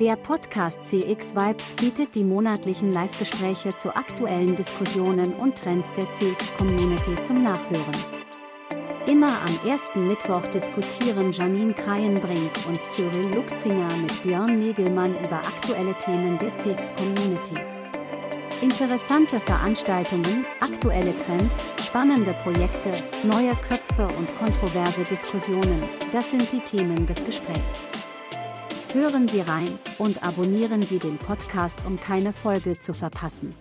Der Podcast CX Vibes bietet die monatlichen Live-Gespräche zu aktuellen Diskussionen und Trends der CX-Community zum Nachhören. Immer am ersten Mittwoch diskutieren Janine Kreienbrink und Cyril Lukzinger mit Björn Negelmann über aktuelle Themen der CX-Community. Interessante Veranstaltungen, aktuelle Trends, spannende Projekte, neue Köpfe und kontroverse Diskussionen, das sind die Themen des Gesprächs. Hören Sie rein und abonnieren Sie den Podcast, um keine Folge zu verpassen.